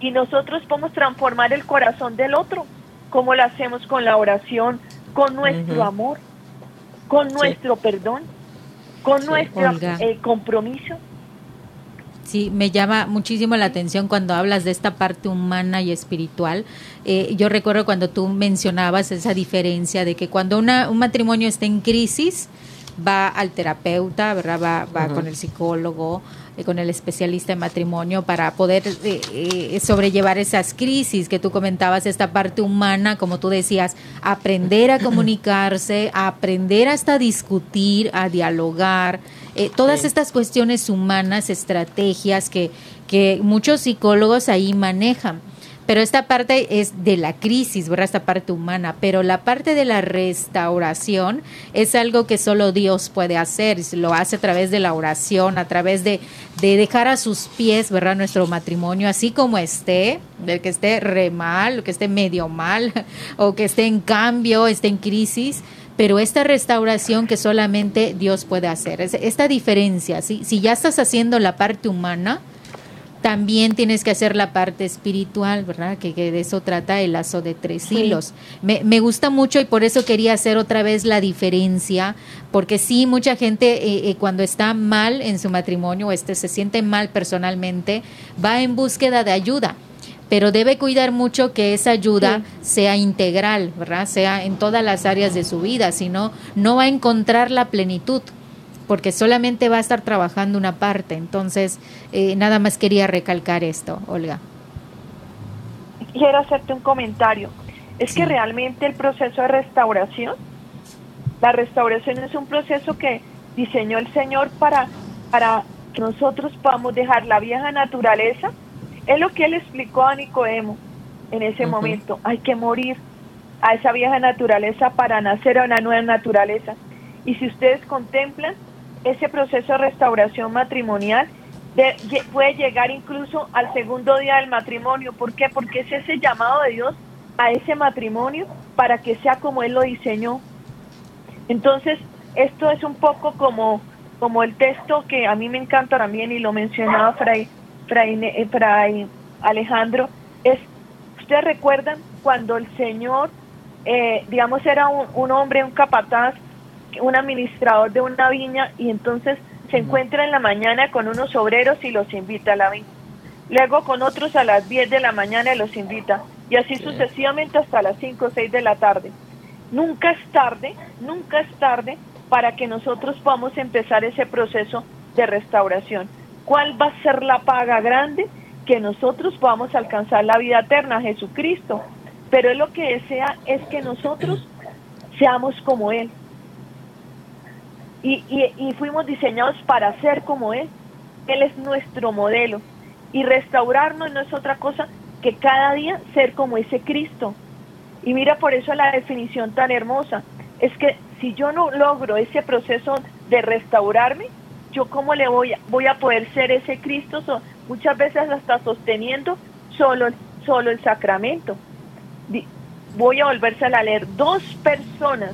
Y nosotros podemos transformar el corazón del otro, como lo hacemos con la oración, con nuestro amor, con nuestro perdón, con nuestro eh, compromiso. Sí, me llama muchísimo la atención cuando hablas de esta parte humana y espiritual. Eh, yo recuerdo cuando tú mencionabas esa diferencia de que cuando una, un matrimonio está en crisis, va al terapeuta, ¿verdad? Va, va con el psicólogo, eh, con el especialista en matrimonio para poder eh, eh, sobrellevar esas crisis que tú comentabas, esta parte humana, como tú decías, aprender a comunicarse, aprender hasta discutir, a dialogar, todas estas cuestiones humanas, estrategias que, que muchos psicólogos ahí manejan. Pero esta parte es de la crisis, ¿verdad? Esta parte humana. Pero la parte de la restauración es algo que solo Dios puede hacer. Lo hace a través de la oración, a través de, de dejar a sus pies, ¿verdad? Nuestro matrimonio, así como esté, del que esté re mal, que esté medio mal, o que esté en cambio, esté en crisis pero esta restauración que solamente Dios puede hacer, esta diferencia, ¿sí? si ya estás haciendo la parte humana, también tienes que hacer la parte espiritual, ¿verdad? Que, de eso trata el lazo de tres hilos. Me, me, gusta mucho y por eso quería hacer otra vez la diferencia, porque sí, mucha gente eh, eh, cuando está mal en su matrimonio, este se siente mal personalmente, va en búsqueda de ayuda pero debe cuidar mucho que esa ayuda sea integral, ¿verdad? Sea en todas las áreas de su vida, si no, no va a encontrar la plenitud porque solamente va a estar trabajando una parte. Entonces, eh, nada más quería recalcar esto, Olga. Quiero hacerte un comentario. Es que realmente el proceso de restauración, la restauración es un proceso que diseñó el Señor para, para que nosotros podamos dejar la vieja naturaleza. Es lo que Él explicó a Nicodemo en ese momento. Hay que morir a esa vieja naturaleza para nacer a una nueva naturaleza. Y si ustedes contemplan, ese proceso de restauración matrimonial puede llegar incluso al segundo día del matrimonio. ¿Por qué? Porque es ese llamado de Dios a ese matrimonio para que sea como Él lo diseñó. Entonces, esto es un poco como, como el texto que a mí me encanta también y lo mencionaba Fray, Fray, Fray Alejandro, es, ustedes recuerdan cuando el Señor, eh, digamos, era un, un hombre, un capataz, un administrador de una viña y entonces se encuentra en la mañana con unos obreros y los invita a la viña. Luego con otros a las 10 de la mañana y los invita. Y así sucesivamente hasta las 5 o 6 de la tarde. Nunca es tarde, nunca es tarde para que nosotros podamos empezar ese proceso de restauración. ¿Cuál va a ser la paga grande? Que nosotros podamos alcanzar la vida eterna, Jesucristo. Pero Él lo que desea es que nosotros seamos como Él, y, fuimos diseñados para ser como Él. Él es nuestro modelo. Y restaurarnos no es otra cosa que cada día ser como ese Cristo. Y mira por eso la definición tan hermosa. Es que si yo no logro ese proceso de restaurarme, yo cómo le voy a, voy a poder ser ese Cristo, muchas veces hasta sosteniendo solo, solo el sacramento. Voy a volverse a leer. Dos personas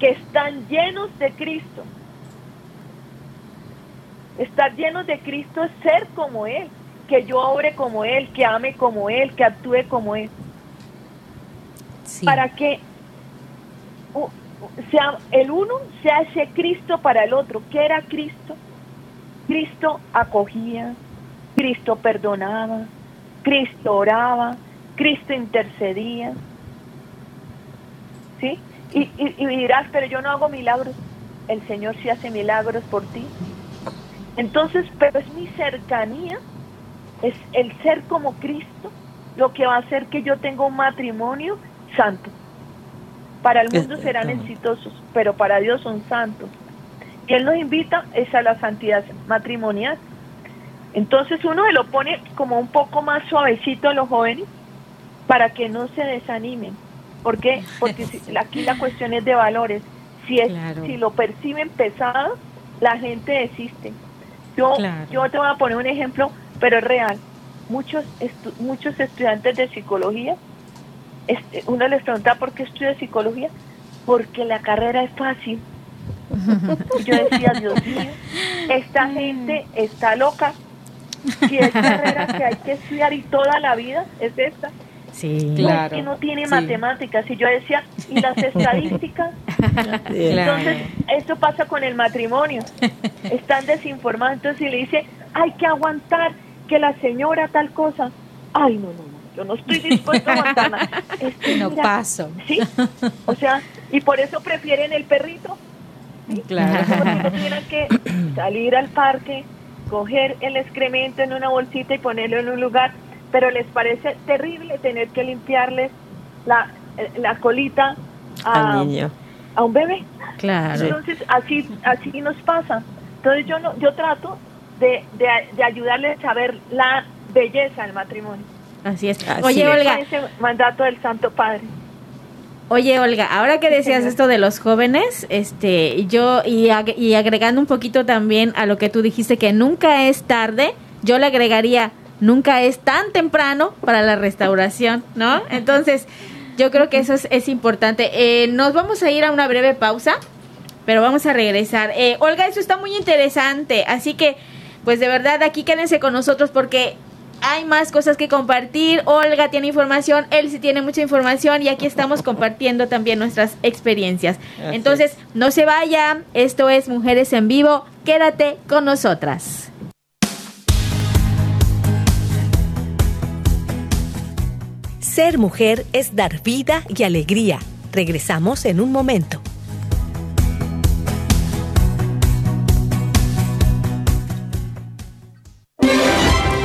que están llenos de Cristo. Estar llenos de Cristo es ser como Él, que yo obre como Él, que ame como Él, que actúe como Él. Para que sea, el uno sea ese Cristo para el otro. ¿Qué era Cristo? Cristo acogía, Cristo perdonaba, Cristo oraba, Cristo intercedía. ¿Sí? Y, y, dirás, pero yo no hago milagros. El Señor sí hace milagros por ti. Entonces, pero es mi cercanía, es el ser como Cristo, lo que va a hacer que yo tenga un matrimonio santo. Para el mundo serán exitosos, pero para Dios son santos. Y Él nos invita es a la santidad matrimonial. Entonces uno se lo pone como un poco más suavecito a los jóvenes para que no se desanimen. ¿Por qué? Porque aquí la cuestión es de valores. Si, es, si lo perciben pesado, la gente desiste. Yo, yo te voy a poner un ejemplo, pero es real. Muchos, muchos estudiantes de psicología, este, uno les pregunta por qué estudia psicología, porque la carrera es fácil. Yo decía, Dios mío, esta gente está loca. Si es carrera que hay que estudiar y toda la vida es esta. Sí, claro. que no tiene matemáticas. Y yo decía, ¿y las estadísticas? Entonces, esto pasa con el matrimonio. Están desinformados. Entonces, si le dice, hay que aguantar que la señora tal cosa. Ay, no, no, no. Yo no estoy dispuesto a aguantar nada. no paso. Sí. O sea, y por eso prefieren el perrito. Claro. No tienen que salir al parque, coger el excremento en una bolsita y ponerlo en un lugar, pero les parece terrible tener que limpiarles la, la colita a, Al niño. a un bebé. Claro. Entonces así así nos pasa. Entonces yo no yo trato de, de, de ayudarles a ver la belleza del matrimonio. Así es. Así Oye, es. Olga, ese mandato del Santo Padre. Oye, Olga, ahora que decías esto de los jóvenes, este, yo y, ag- y agregando un poquito también a lo que tú dijiste que nunca es tarde, yo le agregaría nunca es tan temprano para la restauración, ¿no? Entonces, yo creo que eso es, es importante. Eh, nos vamos a ir a una breve pausa, pero vamos a regresar. Eh, Olga, eso está muy interesante, así que, pues de verdad, aquí quédense con nosotros porque hay más cosas que compartir. Olga tiene información, él sí tiene mucha información y aquí estamos compartiendo también nuestras experiencias. Así Entonces, no se vaya, esto es Mujeres en Vivo, quédate con nosotras. Ser mujer es dar vida y alegría. Regresamos en un momento.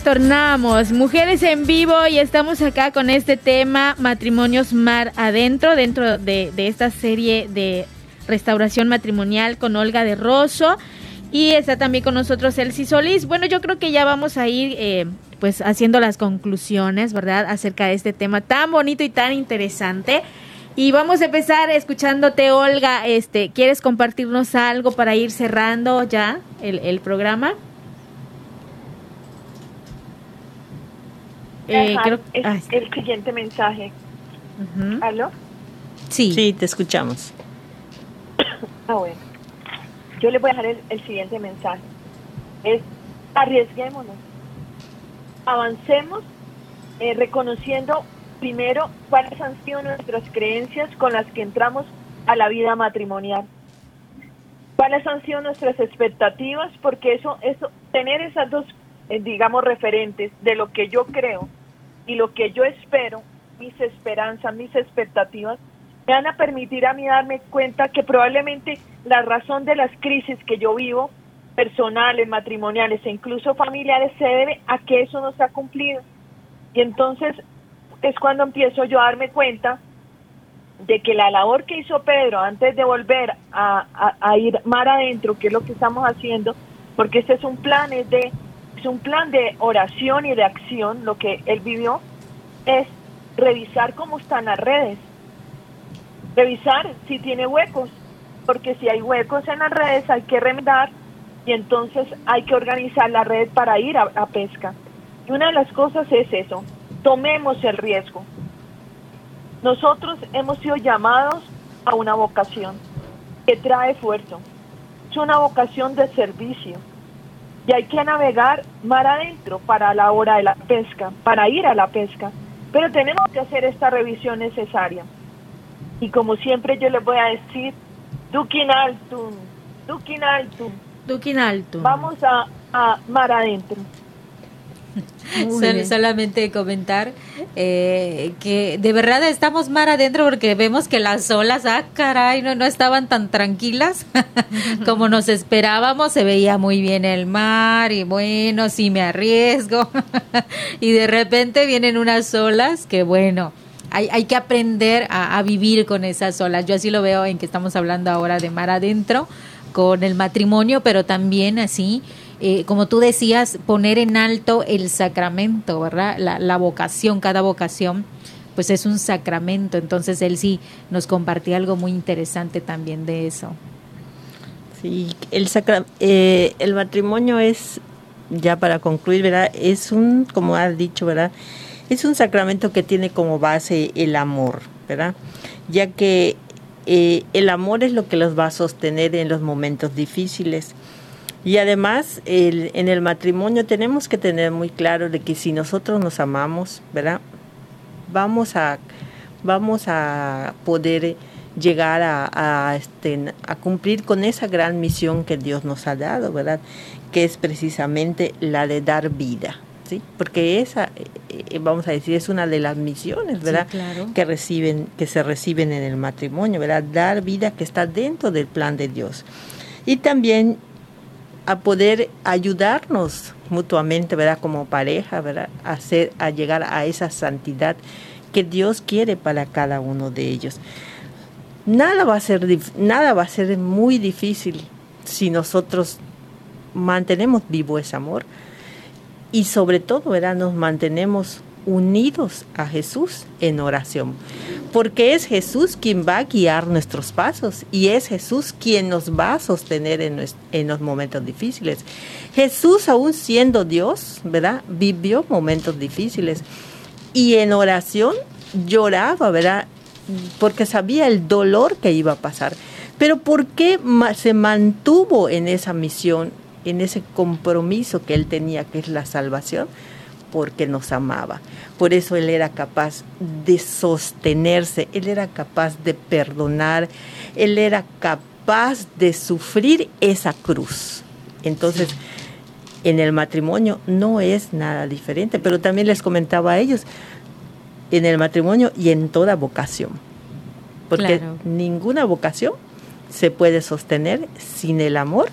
Retornamos. Mujeres en vivo y estamos acá con este tema, matrimonios mar adentro, dentro de, de esta serie de restauración matrimonial con Olga de Rosso. Y está también con nosotros Elsie Solís. Bueno, yo creo que ya vamos a ir eh, pues haciendo las conclusiones, ¿verdad? Acerca de este tema tan bonito y tan interesante. Y vamos a empezar escuchándote, Olga. Este, ¿Quieres compartirnos algo para ir cerrando ya el, el programa? Eh, Ajá, creo- es ay, el siguiente mensaje. ujú. ¿Aló? Sí. Sí, te escuchamos. Ah, bueno. Yo les voy a dejar el, el siguiente mensaje. Es arriesguémonos. Avancemos eh, reconociendo primero cuáles han sido nuestras creencias con las que entramos a la vida matrimonial. ¿Cuáles han sido nuestras expectativas? Porque eso, eso tener esas dos, eh, digamos, referentes de lo que yo creo y lo que yo espero, mis esperanzas, mis expectativas, me van a permitir a mí darme cuenta que probablemente la razón de las crisis que yo vivo, personales, matrimoniales e incluso familiares, se debe a que eso no se ha cumplido. Y entonces es cuando empiezo yo a darme cuenta de que la labor que hizo Pedro antes de volver a, a- a ir mar adentro, que es lo que estamos haciendo, porque este es un plan es de es un plan de oración y de acción, lo que él vivió es revisar cómo están las redes, revisar si tiene huecos, porque si hay huecos en las redes hay que remendar y entonces hay que organizar la red para ir a, a pesca. Y una de las cosas es eso, tomemos el riesgo. Nosotros hemos sido llamados a una vocación que trae esfuerzo. Es una vocación de servicio. Y hay que navegar mar adentro para la hora de la pesca, para ir a la pesca. Pero tenemos que hacer esta revisión necesaria. Y como siempre yo les voy a decir, Dukin Altum, Dukin Altum, Dukin Alto. vamos a, a mar adentro. Sol- solamente comentar eh, que de verdad estamos mar adentro porque vemos que las olas, ah, caray, no, no estaban tan tranquilas como nos esperábamos. Se veía muy bien el mar y bueno, sí me arriesgo. y de repente vienen unas olas que bueno. Hay, hay que aprender a, a vivir con esas olas. Yo así lo veo en que estamos hablando ahora de mar adentro, con el matrimonio, pero también así eh, como tú decías, poner en alto el sacramento, ¿verdad? La, la vocación, cada vocación, pues es un sacramento. Entonces él sí nos compartía algo muy interesante también de eso. Sí, el, sacra eh, el matrimonio es, ya para concluir, ¿verdad? Es un, como has dicho, ¿verdad? Es un sacramento que tiene como base el amor, ¿verdad? Ya que eh, el amor es lo que los va a sostener en los momentos difíciles. Y además, el, en el matrimonio tenemos que tener muy claro de que si nosotros nos amamos, ¿verdad? Vamos a, vamos a poder llegar a, este, a cumplir con esa gran misión que Dios nos ha dado, ¿verdad? Que es precisamente la de dar vida, ¿sí? Porque esa, eh, vamos a decir, es una de las misiones, ¿verdad? Que reciben, que se reciben en el matrimonio, ¿verdad? Dar vida que está dentro del plan de Dios. Y también a poder ayudarnos mutuamente, ¿verdad? Como pareja, ¿verdad? A, hacer, a llegar a esa santidad que Dios quiere para cada uno de ellos. Nada va a ser, nada va a ser muy difícil si nosotros mantenemos vivo ese amor y sobre todo, ¿verdad? Nos mantenemos unidos a Jesús en oración, porque es Jesús quien va a guiar nuestros pasos y es Jesús quien nos va a sostener en, los momentos difíciles. Jesús, aún siendo Dios, ¿verdad? Vivió momentos difíciles y en oración lloraba, ¿verdad? Porque sabía el dolor que iba a pasar. Pero ¿por qué se mantuvo en esa misión, en ese compromiso que él tenía, que es la salvación? Porque nos amaba. Por eso Él era capaz de sostenerse, Él era capaz de perdonar, Él era capaz de sufrir esa cruz. Entonces, en el matrimonio no es nada diferente, pero también les comentaba a ellos, en el matrimonio y en toda vocación, porque ninguna vocación se puede sostener sin el amor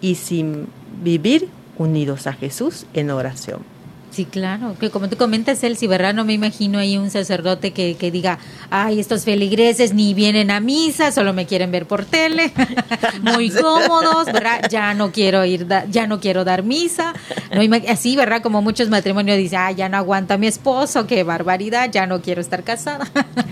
y sin vivir unidos a Jesús en oración. Sí, claro, que como tú comentas, Elsie, ¿verdad? No me imagino ahí un sacerdote que, que diga, ay, estos feligreses ni vienen a misa, solo me quieren ver por tele, muy cómodos, ¿verdad? Ya no quiero ir, ya no quiero dar misa. No, así, ¿verdad? Como muchos matrimonios dicen, ay, ya no aguanta mi esposo, qué barbaridad, ya no quiero estar casada.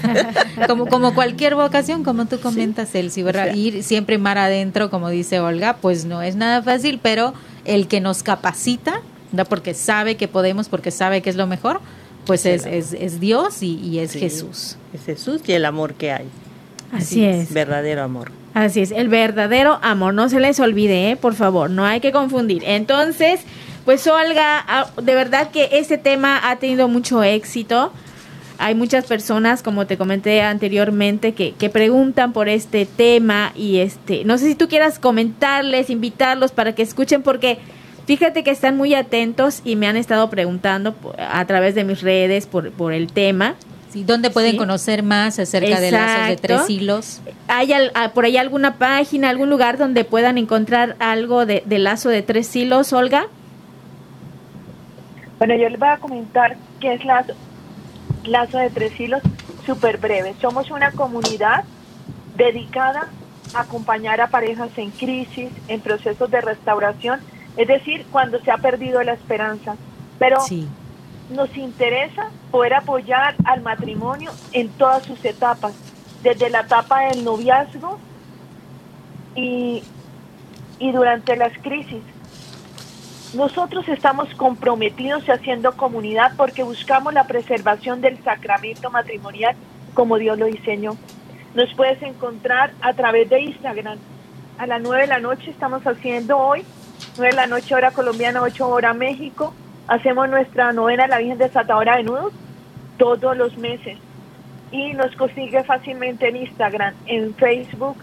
como, como cualquier vocación, como tú comentas, Elsie, ¿verdad? Ir siempre mar adentro, como dice Olga, pues no es nada fácil, pero el que nos capacita, porque sabe que podemos, porque sabe que es lo mejor, pues es, es, Dios y, es Jesús. Es Jesús y el amor que hay. Así es. Verdadero amor. Así es, el verdadero amor. No se les olvide, ¿eh? por favor, no hay que confundir. Entonces, pues Olga, ah, de verdad que este tema ha tenido mucho éxito. Hay muchas personas, como te comenté anteriormente, que, que preguntan por este tema y este, no sé si tú quieras comentarles, invitarlos para que escuchen porque Fíjate que están muy atentos y me han estado preguntando a través de mis redes por, por el tema. Sí, ¿Dónde pueden conocer más acerca de lazos de tres hilos? ¿Hay ah, por ahí alguna página, algún lugar donde puedan encontrar algo de, lazo de tres hilos, Olga? Bueno, yo les voy a comentar qué es lazo, lazo de tres hilos súper breve. Somos una comunidad dedicada a acompañar a parejas en crisis, en procesos de restauración es decir, cuando se ha perdido la esperanza. Pero nos interesa poder apoyar al matrimonio en todas sus etapas, desde la etapa del noviazgo y, y durante las crisis. Nosotros estamos comprometidos y haciendo comunidad porque buscamos la preservación del sacramento matrimonial como Dios lo diseñó. Nos puedes encontrar a través de Instagram. A las 9 de la noche estamos haciendo hoy 9 de la noche hora colombiana, 8 hora México. Hacemos nuestra novena la Virgen Desatadora de Nudos todos los meses. Y nos consigue fácilmente en Instagram, en Facebook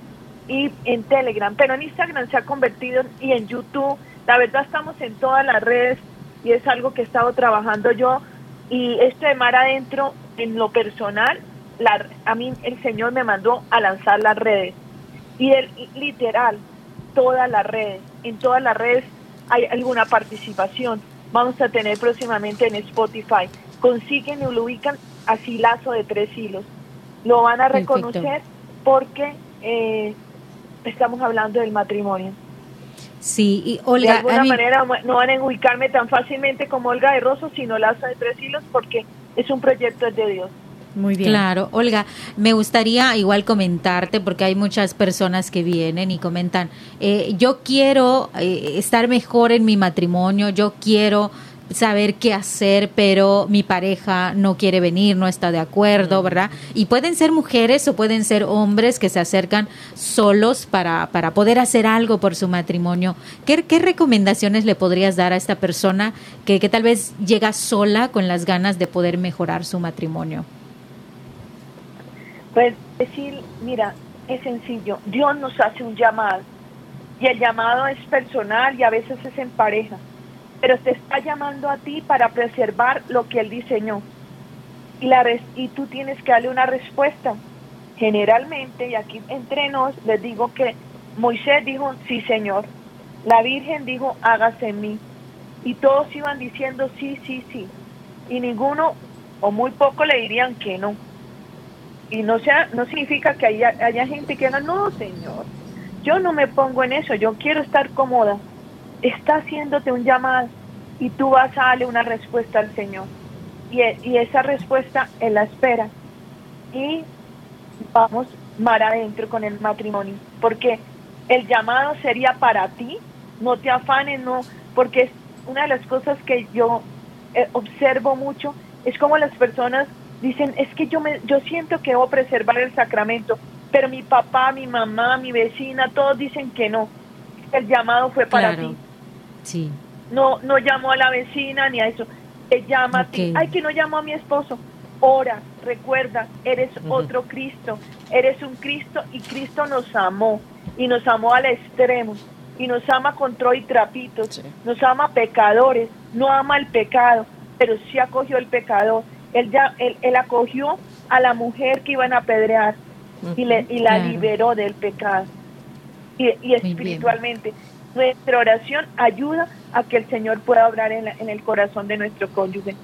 y en Telegram. Pero en Instagram se ha convertido y en YouTube. La verdad estamos en todas las redes y es algo que he estado trabajando yo. Y este de mar adentro, en lo personal, la, a mí el Señor me mandó a lanzar las redes. Y el, literal, todas las redes. En todas las redes hay alguna participación. Vamos a tener próximamente en Spotify. Consiguen y lo ubican así lazo de tres hilos. Lo van a reconocer porque eh, estamos hablando del matrimonio. Sí, y Olga. De alguna manera no van a ubicarme tan fácilmente como Olga de Rosso, sino Lazo de Tres Hilos, porque es un proyecto de Dios. Muy bien. Claro, Olga, me gustaría igual comentarte, porque hay muchas personas que vienen y comentan, eh, yo quiero eh, estar mejor en mi matrimonio, yo quiero saber qué hacer, pero mi pareja no quiere venir, no está de acuerdo, ¿verdad? Y pueden ser mujeres o pueden ser hombres que se acercan solos para, para poder hacer algo por su matrimonio. ¿Qué, ¿Qué, recomendaciones le podrías dar a esta persona que, que tal vez llega sola con las ganas de poder mejorar su matrimonio? Pues decir, mira, es sencillo, Dios nos hace un llamado y el llamado es personal y a veces es en pareja pero te está llamando a ti para preservar lo que Él diseñó. Y, la y tú tienes que darle una respuesta. Generalmente, y aquí entre nos, les digo que Moisés dijo, sí Señor. La Virgen dijo, hágase en mí. Y todos iban diciendo, sí, sí, sí. Y ninguno, o muy poco, le dirían que no. Y no, sea, no significa que haya, haya gente que diga, no, Señor, yo no me pongo en eso, yo quiero estar cómoda está haciéndote un llamado y tú vas a darle una respuesta al Señor. Y, y esa respuesta Él la espera. Y vamos mar adentro con el matrimonio. Porque el llamado sería para ti, no te afanes, no, porque es una de las cosas que yo eh, observo mucho, es como las personas dicen, es que yo, me, yo siento que debo preservar el sacramento, pero mi papá, mi mamá, mi vecina, todos dicen que no. El llamado fue para ti. Sí. No, no llamo a la vecina ni a eso. Te llama a ti. Ay, que no llamo a mi esposo. Ora, recuerda, eres otro Cristo. Eres un Cristo y Cristo nos amó. Y nos amó al extremo. Y nos ama con tro y trapitos. Nos ama pecadores. No ama el pecado, pero sí acogió el pecador. Él, ya, él, él acogió a la mujer que iban a apedrear y, le, y la liberó del pecado. Y, y espiritualmente nuestra oración ayuda a que el Señor pueda obrar en, el corazón de nuestro cónyuge.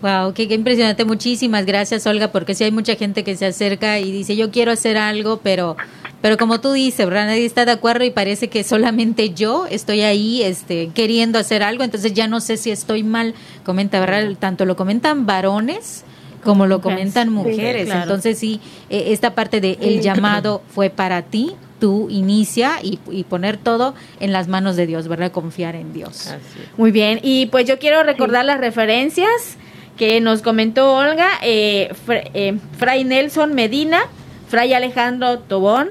Wow, qué, impresionante. Muchísimas gracias, Olga, porque si hay mucha gente que se acerca y dice, yo quiero hacer algo, pero pero como tú dices, ¿verdad? Nadie está de acuerdo y parece que solamente yo estoy ahí este, queriendo hacer algo, entonces ya no sé si estoy mal. Comenta, ¿verdad? Tanto lo comentan varones como lo comentan mujeres. Entonces sí, eh, esta parte de el llamado fue para ti, tú inicia y, poner todo en las manos de Dios, ¿verdad? Confiar en Dios. Muy bien, y pues yo quiero recordar las referencias que nos comentó Olga, eh, eh, Fray Nelson Medina, Fray Alejandro Tobón,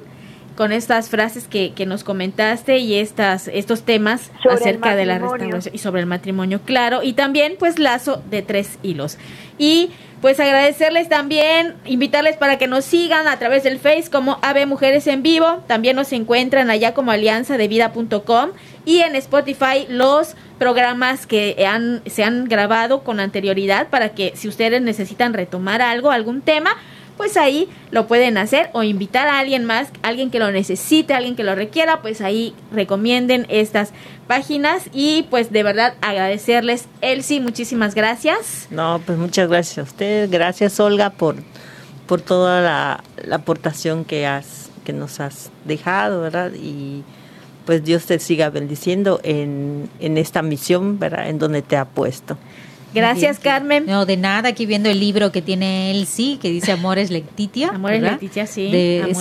con estas frases que, que nos comentaste y estas estos temas acerca de la restauración y sobre el matrimonio, claro, y también pues lazo de tres hilos. Y pues agradecerles también, invitarles para que nos sigan a través del Face como Ave Mujeres en Vivo. También nos encuentran allá como alianza de vida.com y en Spotify los programas que han, se han grabado con anterioridad para que si ustedes necesitan retomar algo, algún tema, pues ahí lo pueden hacer o invitar a alguien más, alguien que lo necesite, alguien que lo requiera, pues ahí recomienden estas páginas y pues de verdad agradecerles, Elsie, muchísimas gracias. No, pues muchas gracias a usted, gracias Olga por, por toda la, aportación que, has, que nos has dejado, ¿verdad? Y pues Dios te siga bendiciendo en, en esta misión, ¿verdad? En donde te ha puesto. Gracias, Carmen. No, de nada, aquí viendo el libro que tiene él, sí, que dice Amores Letitia. Amores Letitia, sí.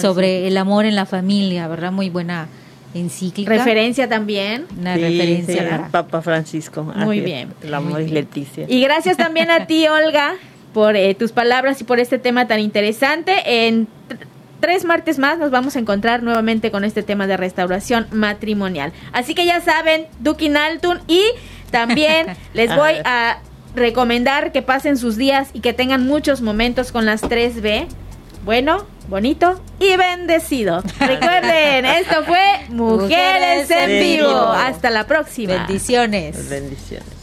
sobre el amor en la familia, ¿verdad? Muy buena encíclica. Referencia también. Una referencia. Papa Francisco. Muy bien. El amor es Leticia. Y gracias también a ti, Olga, por eh, tus palabras y por este tema tan interesante. En tres martes más nos vamos a encontrar nuevamente con este tema de restauración matrimonial. Así que ya saben, Dukin Altun y también les voy a recomendar que pasen sus días y que tengan muchos momentos con las 3B. Bueno, bonito y bendecido. Recuerden, esto fue Mujeres en Vivo. Hasta la próxima. Bendiciones. Bendiciones.